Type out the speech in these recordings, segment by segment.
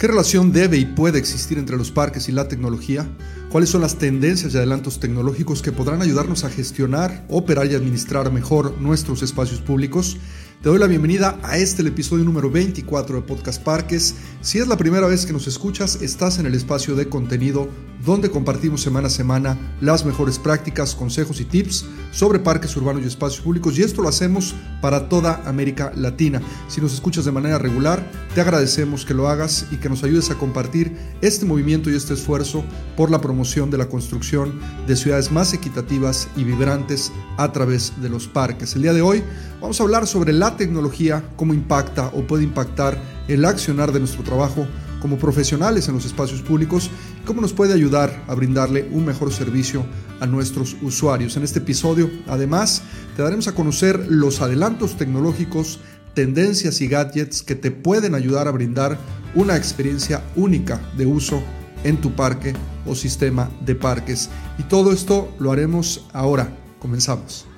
¿Qué relación debe y puede existir entre los parques y la tecnología? ¿Cuáles son las tendencias y adelantos tecnológicos que podrán ayudarnos a gestionar, operar y administrar mejor nuestros espacios públicos? Te doy la bienvenida a este el episodio número 24 de Podcast Parques. Si es la primera vez que nos escuchas, estás en el espacio de contenido donde compartimos semana a semana las mejores prácticas, consejos y tips sobre parques urbanos y espacios públicos y esto lo hacemos para toda América Latina. Si nos escuchas de manera regular, te agradecemos que lo hagas y que nos ayudes a compartir este movimiento y este esfuerzo por la promoción de la construcción de ciudades más equitativas y vibrantes a través de los parques. El día de hoy vamos a hablar sobre la tecnología, cómo impacta o puede impactar el accionar de nuestro trabajo como profesionales en los espacios públicos y cómo nos puede ayudar a brindarle un mejor servicio a nuestros usuarios. En este episodio, además, te daremos a conocer los adelantos tecnológicos, tendencias y gadgets que te pueden ayudar a brindar una experiencia única de uso en tu parque o sistema de parques. Y todo esto lo haremos ahora. Comenzamos.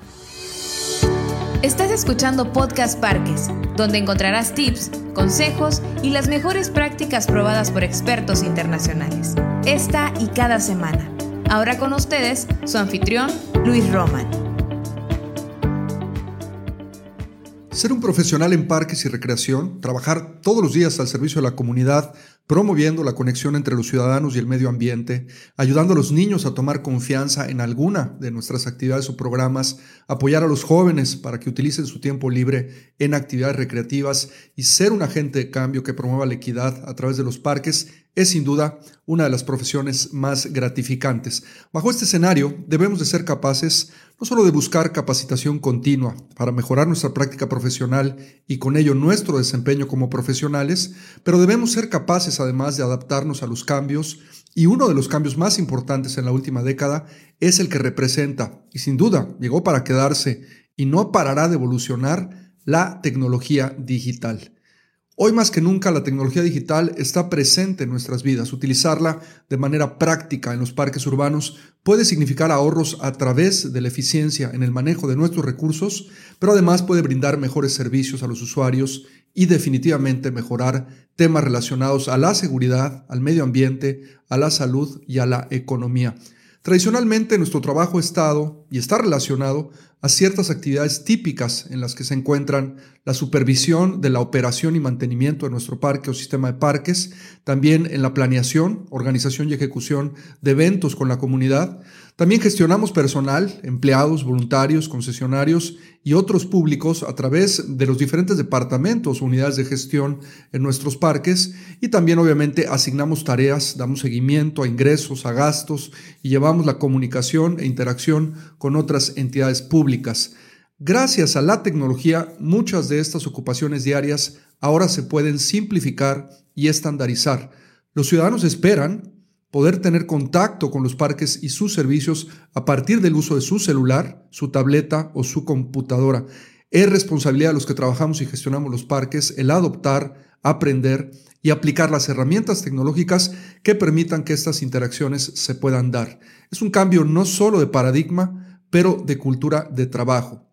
Estás escuchando Podcast Parques, donde encontrarás tips, consejos y las mejores prácticas probadas por expertos internacionales. Esta y cada semana. Ahora con ustedes, su anfitrión, Luis Roman. Ser un profesional en parques y recreación, trabajar todos los días al servicio de la comunidad, promoviendo la conexión entre los ciudadanos y el medio ambiente, ayudando a los niños a tomar confianza en alguna de nuestras actividades o programas, apoyar a los jóvenes para que utilicen su tiempo libre en actividades recreativas y ser un agente de cambio que promueva la equidad a través de los parques es sin duda una de las profesiones más gratificantes. Bajo este escenario, debemos de ser capaces no solo de buscar capacitación continua para mejorar nuestra práctica profesional y con ello nuestro desempeño como profesionales, pero debemos ser capaces además de adaptarnos a los cambios y uno de los cambios más importantes en la última década es el que representa, y sin duda llegó para quedarse y no parará de evolucionar, la tecnología digital. Hoy más que nunca la tecnología digital está presente en nuestras vidas. Utilizarla de manera práctica en los parques urbanos puede significar ahorros a través de la eficiencia en el manejo de nuestros recursos, pero además puede brindar mejores servicios a los usuarios y definitivamente mejorar temas relacionados a la seguridad, al medio ambiente, a la salud y a la economía. Tradicionalmente nuestro trabajo ha estado y está relacionado a ciertas actividades típicas en las que se encuentran la supervisión de la operación y mantenimiento de nuestro parque o sistema de parques, también en la planeación, organización y ejecución de eventos con la comunidad. También gestionamos personal, empleados, voluntarios, concesionarios y otros públicos a través de los diferentes departamentos o unidades de gestión en nuestros parques y también obviamente asignamos tareas, damos seguimiento a ingresos, a gastos y llevamos la comunicación e interacción con otras entidades públicas. Gracias a la tecnología, muchas de estas ocupaciones diarias ahora se pueden simplificar y estandarizar. Los ciudadanos esperan poder tener contacto con los parques y sus servicios a partir del uso de su celular, su tableta o su computadora. Es responsabilidad de los que trabajamos y gestionamos los parques el adoptar, aprender y aplicar las herramientas tecnológicas que permitan que estas interacciones se puedan dar. Es un cambio no solo de paradigma, pero de cultura de trabajo.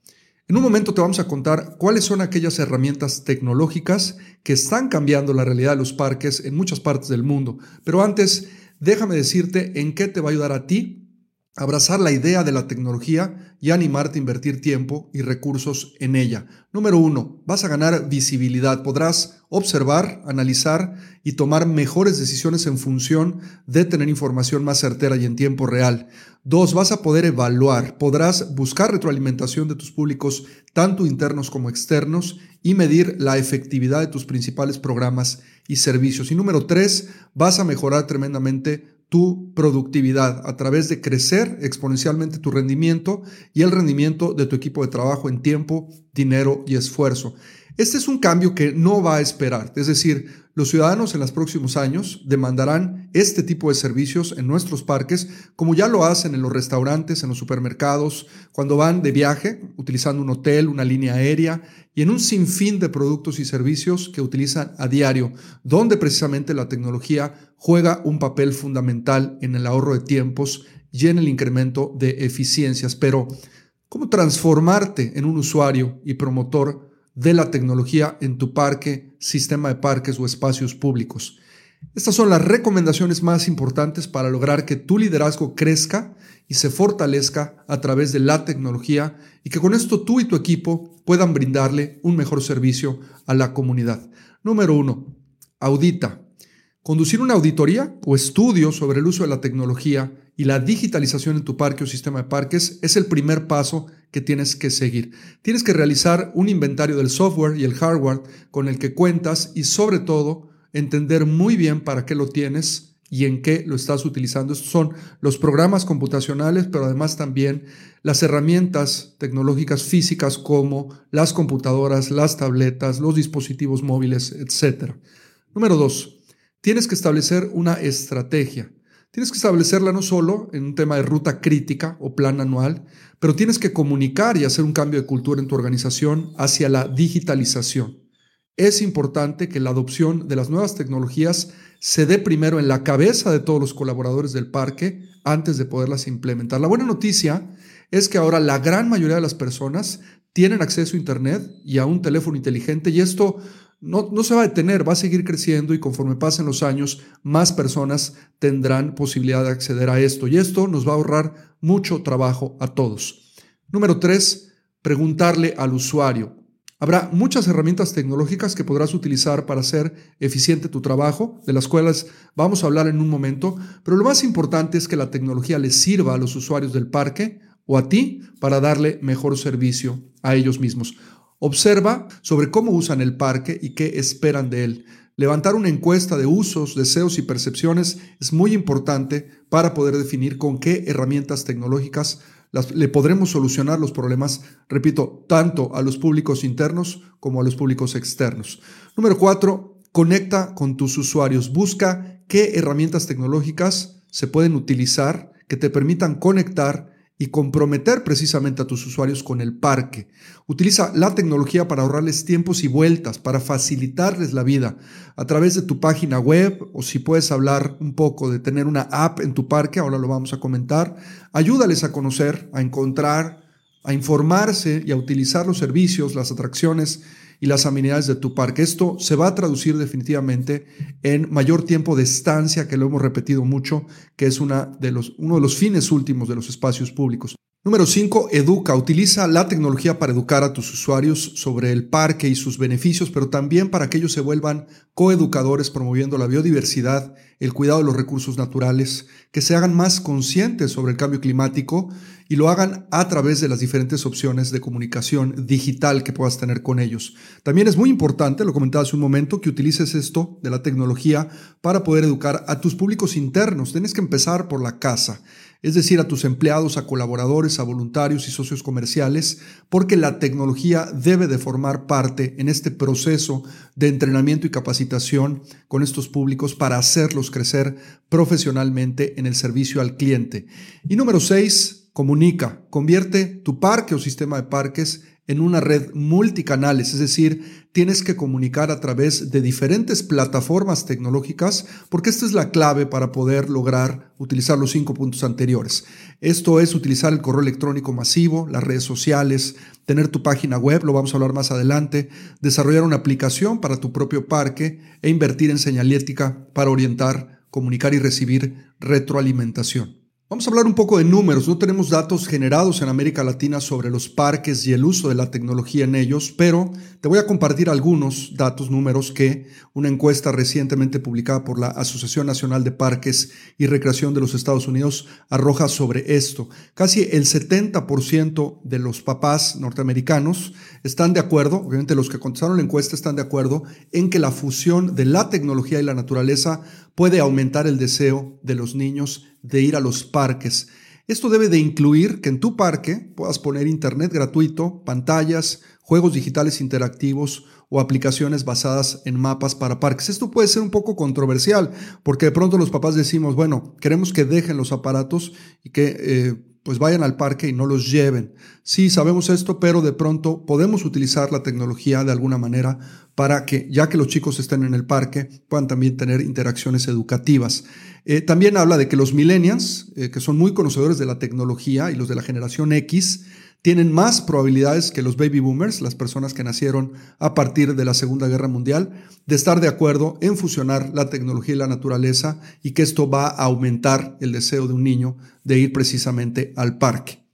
En un momento te vamos a contar cuáles son aquellas herramientas tecnológicas que están cambiando la realidad de los parques en muchas partes del mundo. Pero antes, déjame decirte en qué te va a ayudar a ti abrazar la idea de la tecnología y animarte a invertir tiempo y recursos en ella. Número uno, vas a ganar visibilidad. Podrás observar, analizar y tomar mejores decisiones en función de tener información más certera y en tiempo real. Dos, vas a poder evaluar. Podrás buscar retroalimentación de tus públicos, tanto internos como externos, y medir la efectividad de tus principales programas y servicios. Y número tres, vas a mejorar tremendamente tu productividad a través de crecer exponencialmente tu rendimiento y el rendimiento de tu equipo de trabajo en tiempo, dinero y esfuerzo. Este es un cambio que no va a esperar, es decir, los ciudadanos en los próximos años demandarán este tipo de servicios en nuestros parques, como ya lo hacen en los restaurantes, en los supermercados, cuando van de viaje, utilizando un hotel, una línea aérea y en un sinfín de productos y servicios que utilizan a diario, donde precisamente la tecnología juega un papel fundamental en el ahorro de tiempos y en el incremento de eficiencias. Pero, ¿cómo transformarte en un usuario y promotor de la tecnología en tu parque, sistema de parques o espacios públicos. Estas son las recomendaciones más importantes para lograr que tu liderazgo crezca y se fortalezca a través de la tecnología y que con esto tú y tu equipo puedan brindarle un mejor servicio a la comunidad. Número uno, audita. Conducir una auditoría o estudio sobre el uso de la tecnología y la digitalización en tu parque o sistema de parques es el primer paso que tienes que seguir. Tienes que realizar un inventario del software y el hardware con el que cuentas y sobre todo entender muy bien para qué lo tienes y en qué lo estás utilizando. Estos son los programas computacionales, pero además también las herramientas tecnológicas físicas como las computadoras, las tabletas, los dispositivos móviles, etc. Número dos, tienes que establecer una estrategia. Tienes que establecerla no solo en un tema de ruta crítica o plan anual, pero tienes que comunicar y hacer un cambio de cultura en tu organización hacia la digitalización. Es importante que la adopción de las nuevas tecnologías se dé primero en la cabeza de todos los colaboradores del parque antes de poderlas implementar. La buena noticia es que ahora la gran mayoría de las personas tienen acceso a Internet y a un teléfono inteligente y esto no, no, se va a detener, va a seguir creciendo y conforme pasen los años, más personas tendrán posibilidad de acceder a esto y esto nos va a ahorrar mucho trabajo a todos. Número tres, preguntarle al usuario. Habrá muchas herramientas tecnológicas que podrás utilizar para hacer eficiente tu trabajo, de las cuales vamos a hablar en un momento, pero lo más importante es que la tecnología les sirva a los usuarios del parque o a ti para darle mejor servicio a ellos mismos. Observa sobre cómo usan el parque y qué esperan de él. Levantar una encuesta de usos, deseos y percepciones es muy importante para poder definir con qué herramientas tecnológicas le podremos solucionar los problemas, repito, tanto a los públicos internos como a los públicos externos. Número cuatro, conecta con tus usuarios. Busca qué herramientas tecnológicas se pueden utilizar que te permitan conectar y comprometer precisamente a tus usuarios con el parque. Utiliza la tecnología para ahorrarles tiempos y vueltas, para facilitarles la vida a través de tu página web o si puedes hablar un poco de tener una app en tu parque, ahora lo vamos a comentar. Ayúdales a conocer, a encontrar, a informarse y a utilizar los servicios, las atracciones y las amenidades de tu parque. Esto se va a traducir definitivamente en mayor tiempo de estancia, que lo hemos repetido mucho, que es una de los, uno de los fines últimos de los espacios públicos. Número 5. Educa. Utiliza la tecnología para educar a tus usuarios sobre el parque y sus beneficios, pero también para que ellos se vuelvan coeducadores promoviendo la biodiversidad, el cuidado de los recursos naturales, que se hagan más conscientes sobre el cambio climático y lo hagan a través de las diferentes opciones de comunicación digital que puedas tener con ellos. También es muy importante, lo comentaba hace un momento, que utilices esto de la tecnología para poder educar a tus públicos internos. Tienes que empezar por la casa es decir, a tus empleados, a colaboradores, a voluntarios y socios comerciales, porque la tecnología debe de formar parte en este proceso de entrenamiento y capacitación con estos públicos para hacerlos crecer profesionalmente en el servicio al cliente. Y número seis, comunica, convierte tu parque o sistema de parques en una red multicanales, es decir, tienes que comunicar a través de diferentes plataformas tecnológicas, porque esta es la clave para poder lograr utilizar los cinco puntos anteriores. Esto es utilizar el correo electrónico masivo, las redes sociales, tener tu página web, lo vamos a hablar más adelante, desarrollar una aplicación para tu propio parque e invertir en señalética para orientar, comunicar y recibir retroalimentación. Vamos a hablar un poco de números. No tenemos datos generados en América Latina sobre los parques y el uso de la tecnología en ellos, pero te voy a compartir algunos datos, números que una encuesta recientemente publicada por la Asociación Nacional de Parques y Recreación de los Estados Unidos arroja sobre esto. Casi el 70% de los papás norteamericanos están de acuerdo, obviamente los que contestaron la encuesta están de acuerdo en que la fusión de la tecnología y la naturaleza puede aumentar el deseo de los niños de ir a los parques. Esto debe de incluir que en tu parque puedas poner internet gratuito, pantallas, juegos digitales interactivos o aplicaciones basadas en mapas para parques. Esto puede ser un poco controversial porque de pronto los papás decimos, bueno, queremos que dejen los aparatos y que eh, pues vayan al parque y no los lleven. Sí, sabemos esto, pero de pronto podemos utilizar la tecnología de alguna manera para que, ya que los chicos estén en el parque, puedan también tener interacciones educativas. Eh, también habla de que los millennials, eh, que son muy conocedores de la tecnología y los de la generación X, tienen más probabilidades que los baby boomers, las personas que nacieron a partir de la Segunda Guerra Mundial, de estar de acuerdo en fusionar la tecnología y la naturaleza y que esto va a aumentar el deseo de un niño de ir precisamente al parque.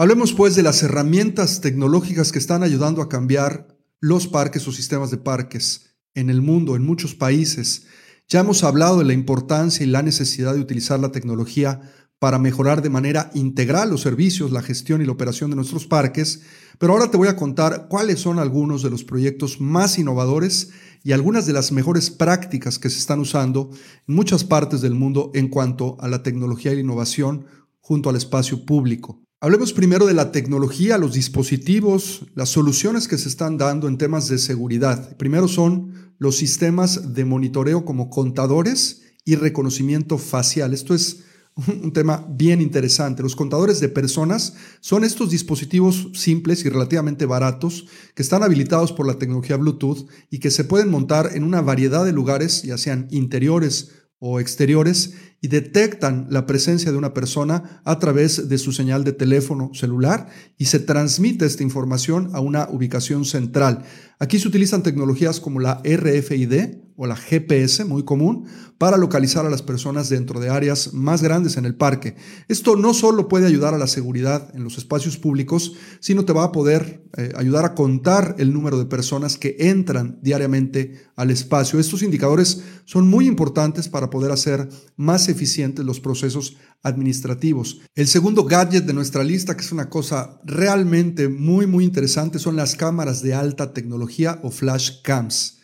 Hablemos pues de las herramientas tecnológicas que están ayudando a cambiar los parques o sistemas de parques en el mundo, en muchos países. Ya hemos hablado de la importancia y la necesidad de utilizar la tecnología para mejorar de manera integral los servicios, la gestión y la operación de nuestros parques, pero ahora te voy a contar cuáles son algunos de los proyectos más innovadores y algunas de las mejores prácticas que se están usando en muchas partes del mundo en cuanto a la tecnología y la innovación junto al espacio público. Hablemos primero de la tecnología, los dispositivos, las soluciones que se están dando en temas de seguridad. Primero son los sistemas de monitoreo como contadores y reconocimiento facial. Esto es un tema bien interesante. Los contadores de personas son estos dispositivos simples y relativamente baratos que están habilitados por la tecnología Bluetooth y que se pueden montar en una variedad de lugares, ya sean interiores o exteriores, y detectan la presencia de una persona a través de su señal de teléfono celular y se transmite esta información a una ubicación central. Aquí se utilizan tecnologías como la RFID o la GPS, muy común, para localizar a las personas dentro de áreas más grandes en el parque. Esto no solo puede ayudar a la seguridad en los espacios públicos, sino te va a poder eh, ayudar a contar el número de personas que entran diariamente al espacio. Estos indicadores son muy importantes para poder hacer más eficientes los procesos administrativos. El segundo gadget de nuestra lista, que es una cosa realmente muy, muy interesante, son las cámaras de alta tecnología o flash cams.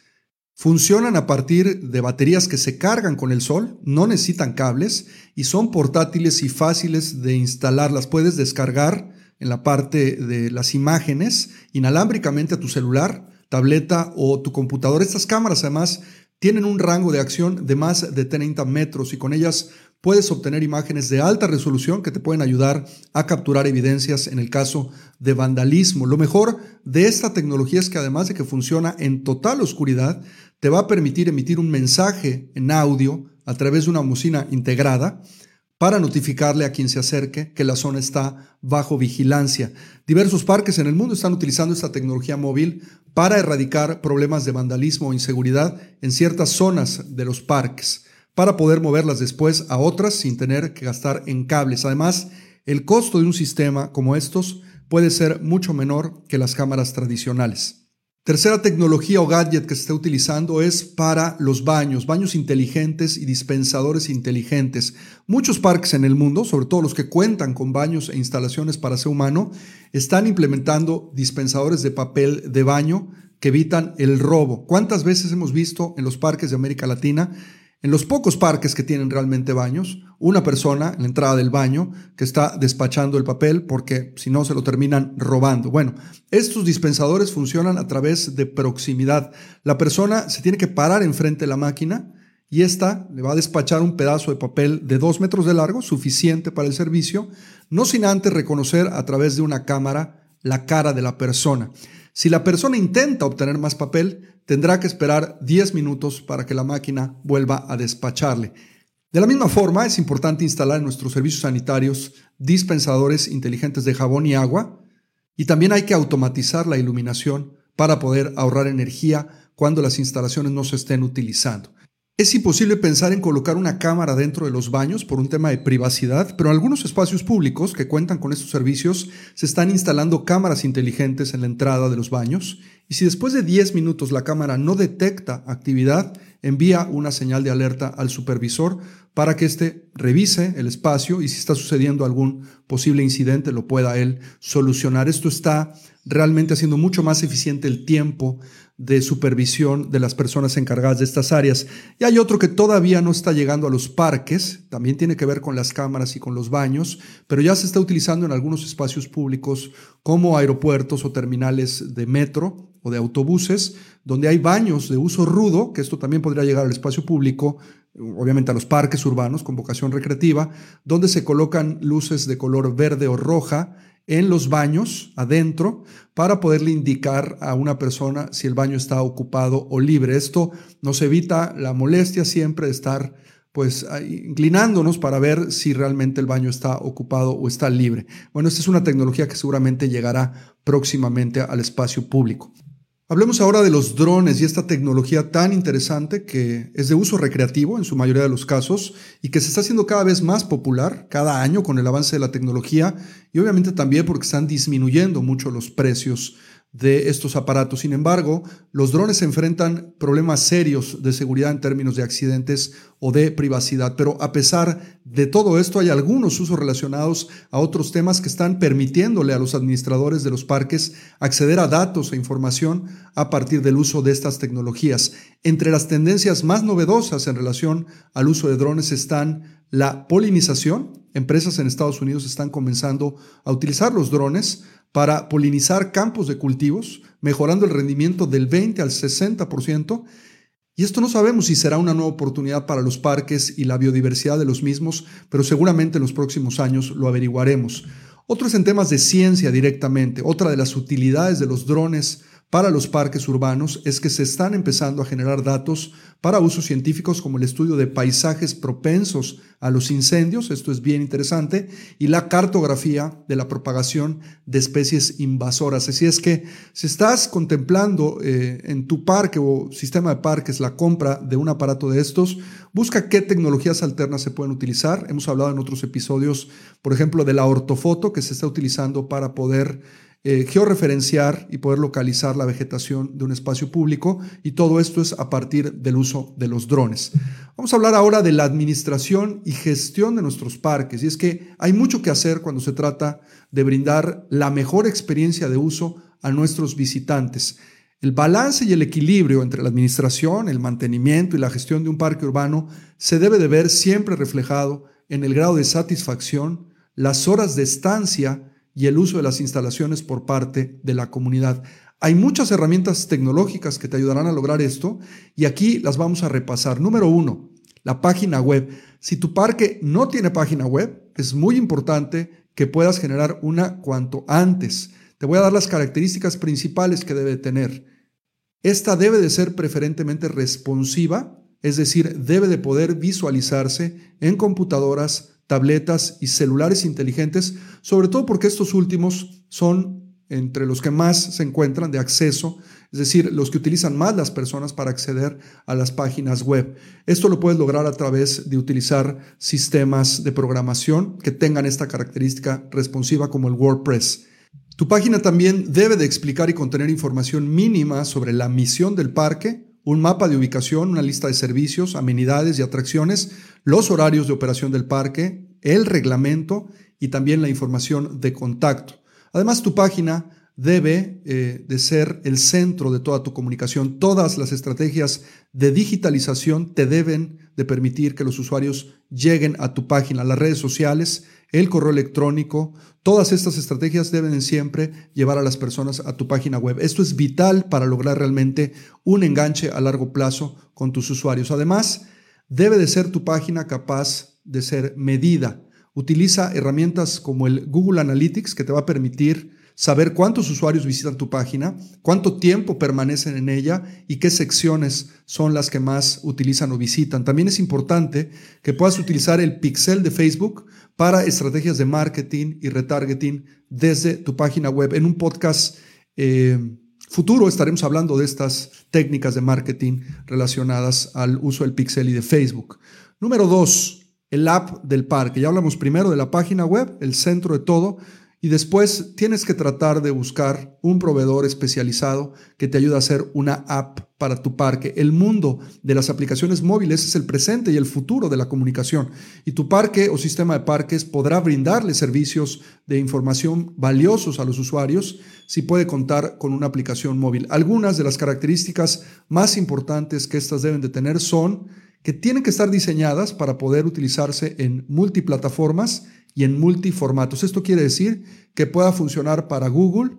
Funcionan a partir de baterías que se cargan con el sol, no necesitan cables y son portátiles y fáciles de instalar. Las puedes descargar en la parte de las imágenes inalámbricamente a tu celular, tableta o tu computadora. Estas cámaras además tienen un rango de acción de más de 30 metros y con ellas puedes obtener imágenes de alta resolución que te pueden ayudar a capturar evidencias en el caso de vandalismo. Lo mejor de esta tecnología es que además de que funciona en total oscuridad, te va a permitir emitir un mensaje en audio a través de una bocina integrada para notificarle a quien se acerque que la zona está bajo vigilancia. Diversos parques en el mundo están utilizando esta tecnología móvil para erradicar problemas de vandalismo o inseguridad en ciertas zonas de los parques para poder moverlas después a otras sin tener que gastar en cables. Además, el costo de un sistema como estos puede ser mucho menor que las cámaras tradicionales. Tercera tecnología o gadget que se está utilizando es para los baños, baños inteligentes y dispensadores inteligentes. Muchos parques en el mundo, sobre todo los que cuentan con baños e instalaciones para ser humano, están implementando dispensadores de papel de baño que evitan el robo. ¿Cuántas veces hemos visto en los parques de América Latina en los pocos parques que tienen realmente baños, una persona en la entrada del baño que está despachando el papel porque si no se lo terminan robando. Bueno, estos dispensadores funcionan a través de proximidad. La persona se tiene que parar enfrente de la máquina y esta le va a despachar un pedazo de papel de dos metros de largo, suficiente para el servicio, no sin antes reconocer a través de una cámara la cara de la persona. Si la persona intenta obtener más papel, tendrá que esperar 10 minutos para que la máquina vuelva a despacharle. De la misma forma, es importante instalar en nuestros servicios sanitarios dispensadores inteligentes de jabón y agua y también hay que automatizar la iluminación para poder ahorrar energía cuando las instalaciones no se estén utilizando. Es imposible pensar en colocar una cámara dentro de los baños por un tema de privacidad, pero en algunos espacios públicos que cuentan con estos servicios se están instalando cámaras inteligentes en la entrada de los baños y si después de 10 minutos la cámara no detecta actividad, envía una señal de alerta al supervisor para que éste revise el espacio y si está sucediendo algún posible incidente lo pueda él solucionar. Esto está realmente haciendo mucho más eficiente el tiempo de supervisión de las personas encargadas de estas áreas. Y hay otro que todavía no está llegando a los parques, también tiene que ver con las cámaras y con los baños, pero ya se está utilizando en algunos espacios públicos como aeropuertos o terminales de metro o de autobuses, donde hay baños de uso rudo, que esto también podría llegar al espacio público, obviamente a los parques urbanos con vocación recreativa, donde se colocan luces de color verde o roja en los baños adentro para poderle indicar a una persona si el baño está ocupado o libre. Esto nos evita la molestia siempre de estar pues inclinándonos para ver si realmente el baño está ocupado o está libre. Bueno, esta es una tecnología que seguramente llegará próximamente al espacio público. Hablemos ahora de los drones y esta tecnología tan interesante que es de uso recreativo en su mayoría de los casos y que se está haciendo cada vez más popular cada año con el avance de la tecnología y obviamente también porque están disminuyendo mucho los precios de estos aparatos. Sin embargo, los drones enfrentan problemas serios de seguridad en términos de accidentes o de privacidad. Pero a pesar de todo esto, hay algunos usos relacionados a otros temas que están permitiéndole a los administradores de los parques acceder a datos e información a partir del uso de estas tecnologías. Entre las tendencias más novedosas en relación al uso de drones están la polinización. Empresas en Estados Unidos están comenzando a utilizar los drones para polinizar campos de cultivos, mejorando el rendimiento del 20 al 60%. Y esto no sabemos si será una nueva oportunidad para los parques y la biodiversidad de los mismos, pero seguramente en los próximos años lo averiguaremos. Otros en temas de ciencia directamente. Otra de las utilidades de los drones para los parques urbanos es que se están empezando a generar datos para usos científicos como el estudio de paisajes propensos a los incendios, esto es bien interesante, y la cartografía de la propagación de especies invasoras. Así es que si estás contemplando eh, en tu parque o sistema de parques la compra de un aparato de estos, busca qué tecnologías alternas se pueden utilizar. Hemos hablado en otros episodios, por ejemplo, de la ortofoto que se está utilizando para poder eh, georreferenciar y poder localizar la vegetación de un espacio público y todo esto es a partir del uso de los drones. Vamos a hablar ahora de la administración y gestión de nuestros parques y es que hay mucho que hacer cuando se trata de brindar la mejor experiencia de uso a nuestros visitantes. El balance y el equilibrio entre la administración, el mantenimiento y la gestión de un parque urbano se debe de ver siempre reflejado en el grado de satisfacción, las horas de estancia, y el uso de las instalaciones por parte de la comunidad. Hay muchas herramientas tecnológicas que te ayudarán a lograr esto y aquí las vamos a repasar. Número uno, la página web. Si tu parque no tiene página web, es muy importante que puedas generar una cuanto antes. Te voy a dar las características principales que debe tener. Esta debe de ser preferentemente responsiva, es decir, debe de poder visualizarse en computadoras, tabletas y celulares inteligentes, sobre todo porque estos últimos son entre los que más se encuentran de acceso, es decir, los que utilizan más las personas para acceder a las páginas web. Esto lo puedes lograr a través de utilizar sistemas de programación que tengan esta característica responsiva como el WordPress. Tu página también debe de explicar y contener información mínima sobre la misión del parque, un mapa de ubicación, una lista de servicios, amenidades y atracciones, los horarios de operación del parque, el reglamento y también la información de contacto. Además, tu página debe eh, de ser el centro de toda tu comunicación. Todas las estrategias de digitalización te deben de permitir que los usuarios lleguen a tu página, las redes sociales, el correo electrónico, todas estas estrategias deben siempre llevar a las personas a tu página web. Esto es vital para lograr realmente un enganche a largo plazo con tus usuarios. Además, debe de ser tu página capaz de ser medida. Utiliza herramientas como el Google Analytics que te va a permitir saber cuántos usuarios visitan tu página, cuánto tiempo permanecen en ella y qué secciones son las que más utilizan o visitan. También es importante que puedas utilizar el pixel de Facebook para estrategias de marketing y retargeting desde tu página web. En un podcast eh, futuro estaremos hablando de estas técnicas de marketing relacionadas al uso del pixel y de Facebook. Número dos, el app del parque. Ya hablamos primero de la página web, el centro de todo. Y después tienes que tratar de buscar un proveedor especializado que te ayude a hacer una app para tu parque. El mundo de las aplicaciones móviles es el presente y el futuro de la comunicación. Y tu parque o sistema de parques podrá brindarle servicios de información valiosos a los usuarios si puede contar con una aplicación móvil. Algunas de las características más importantes que estas deben de tener son que tienen que estar diseñadas para poder utilizarse en multiplataformas y en multiformatos. Esto quiere decir que pueda funcionar para Google,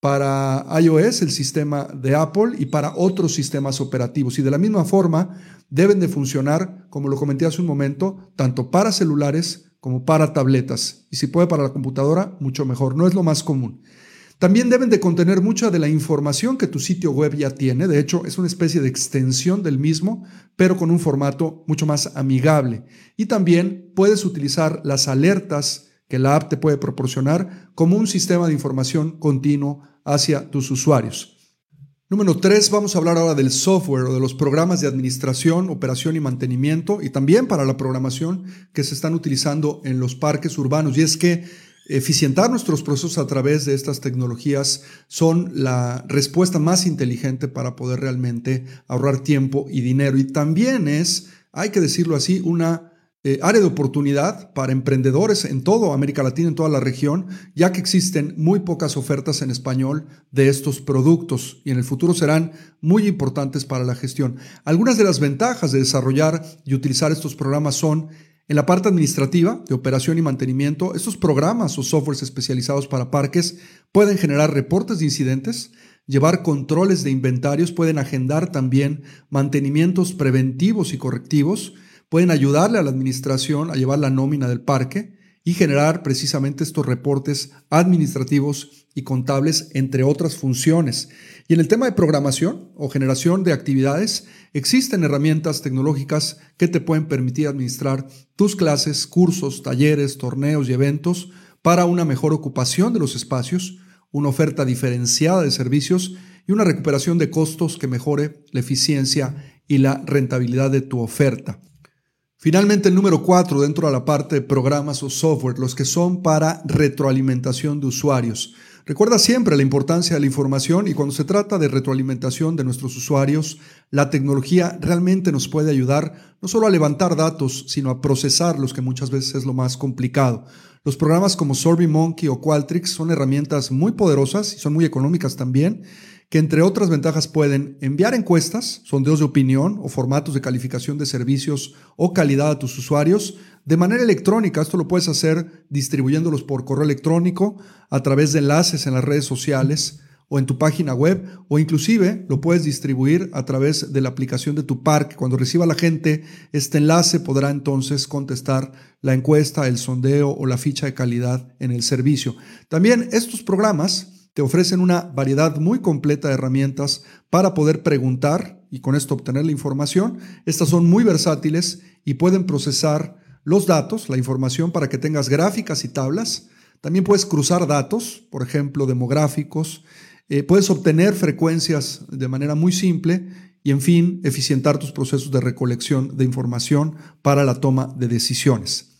para iOS, el sistema de Apple, y para otros sistemas operativos. Y de la misma forma, deben de funcionar, como lo comenté hace un momento, tanto para celulares como para tabletas. Y si puede para la computadora, mucho mejor. No es lo más común. También deben de contener mucha de la información que tu sitio web ya tiene. De hecho, es una especie de extensión del mismo, pero con un formato mucho más amigable. Y también puedes utilizar las alertas que la app te puede proporcionar como un sistema de información continuo hacia tus usuarios. Número 3, vamos a hablar ahora del software o de los programas de administración, operación y mantenimiento y también para la programación que se están utilizando en los parques urbanos. Y es que Eficientar nuestros procesos a través de estas tecnologías son la respuesta más inteligente para poder realmente ahorrar tiempo y dinero. Y también es, hay que decirlo así, una eh, área de oportunidad para emprendedores en toda América Latina, en toda la región, ya que existen muy pocas ofertas en español de estos productos y en el futuro serán muy importantes para la gestión. Algunas de las ventajas de desarrollar y utilizar estos programas son en la parte administrativa, de operación y mantenimiento, estos programas o softwares especializados para parques pueden generar reportes de incidentes, llevar controles de inventarios, pueden agendar también mantenimientos preventivos y correctivos, pueden ayudarle a la administración a llevar la nómina del parque y generar precisamente estos reportes administrativos y contables, entre otras funciones. Y en el tema de programación o generación de actividades, existen herramientas tecnológicas que te pueden permitir administrar tus clases, cursos, talleres, torneos y eventos para una mejor ocupación de los espacios, una oferta diferenciada de servicios y una recuperación de costos que mejore la eficiencia y la rentabilidad de tu oferta. Finalmente, el número cuatro dentro de la parte de programas o software, los que son para retroalimentación de usuarios. Recuerda siempre la importancia de la información y cuando se trata de retroalimentación de nuestros usuarios, la tecnología realmente nos puede ayudar no solo a levantar datos, sino a procesarlos, que muchas veces es lo más complicado. Los programas como SurveyMonkey o Qualtrics son herramientas muy poderosas y son muy económicas también que entre otras ventajas pueden enviar encuestas, sondeos de opinión o formatos de calificación de servicios o calidad a tus usuarios de manera electrónica. Esto lo puedes hacer distribuyéndolos por correo electrónico, a través de enlaces en las redes sociales o en tu página web, o inclusive lo puedes distribuir a través de la aplicación de tu parque. Cuando reciba la gente este enlace podrá entonces contestar la encuesta, el sondeo o la ficha de calidad en el servicio. También estos programas te ofrecen una variedad muy completa de herramientas para poder preguntar y con esto obtener la información. Estas son muy versátiles y pueden procesar los datos, la información para que tengas gráficas y tablas. También puedes cruzar datos, por ejemplo, demográficos. Eh, puedes obtener frecuencias de manera muy simple y, en fin, eficientar tus procesos de recolección de información para la toma de decisiones.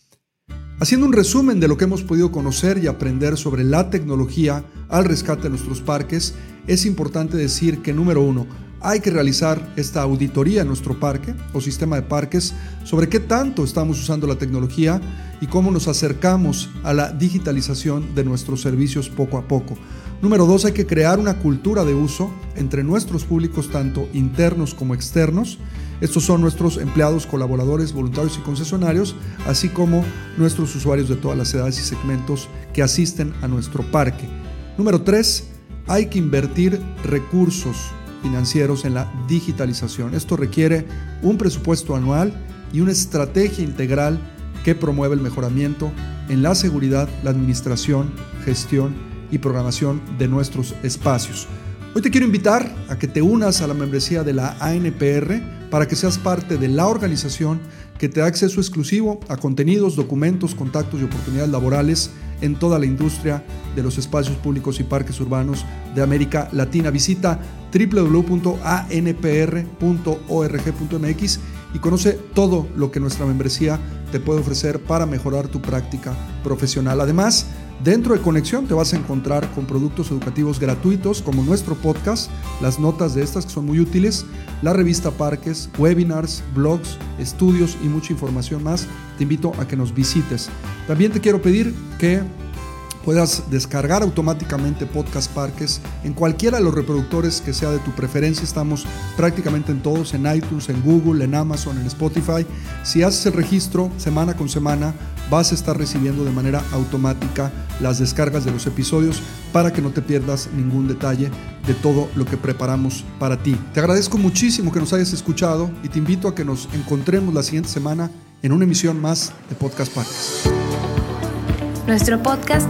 Haciendo un resumen de lo que hemos podido conocer y aprender sobre la tecnología al rescate de nuestros parques, es importante decir que número uno, hay que realizar esta auditoría en nuestro parque o sistema de parques sobre qué tanto estamos usando la tecnología y cómo nos acercamos a la digitalización de nuestros servicios poco a poco. Número dos, hay que crear una cultura de uso entre nuestros públicos, tanto internos como externos, estos son nuestros empleados, colaboradores, voluntarios y concesionarios, así como nuestros usuarios de todas las edades y segmentos que asisten a nuestro parque. Número 3. Hay que invertir recursos financieros en la digitalización. Esto requiere un presupuesto anual y una estrategia integral que promueve el mejoramiento en la seguridad, la administración, gestión y programación de nuestros espacios. Hoy te quiero invitar a que te unas a la membresía de la ANPR para que seas parte de la organización que te da acceso exclusivo a contenidos, documentos, contactos y oportunidades laborales en toda la industria de los espacios públicos y parques urbanos de América Latina. Visita www.anpr.org.mx y conoce todo lo que nuestra membresía te puede ofrecer para mejorar tu práctica profesional. Además, Dentro de Conexión te vas a encontrar con productos educativos gratuitos como nuestro podcast, las notas de estas que son muy útiles, la revista Parques, webinars, blogs, estudios y mucha información más. Te invito a que nos visites. También te quiero pedir que puedas descargar automáticamente Podcast Parques en cualquiera de los reproductores que sea de tu preferencia. Estamos prácticamente en todos, en iTunes, en Google, en Amazon, en Spotify. Si haces el registro semana con semana, vas a estar recibiendo de manera automática las descargas de los episodios para que no te pierdas ningún detalle de todo lo que preparamos para ti. Te agradezco muchísimo que nos hayas escuchado y te invito a que nos encontremos la siguiente semana en una emisión más de Podcast Parques. Nuestro podcast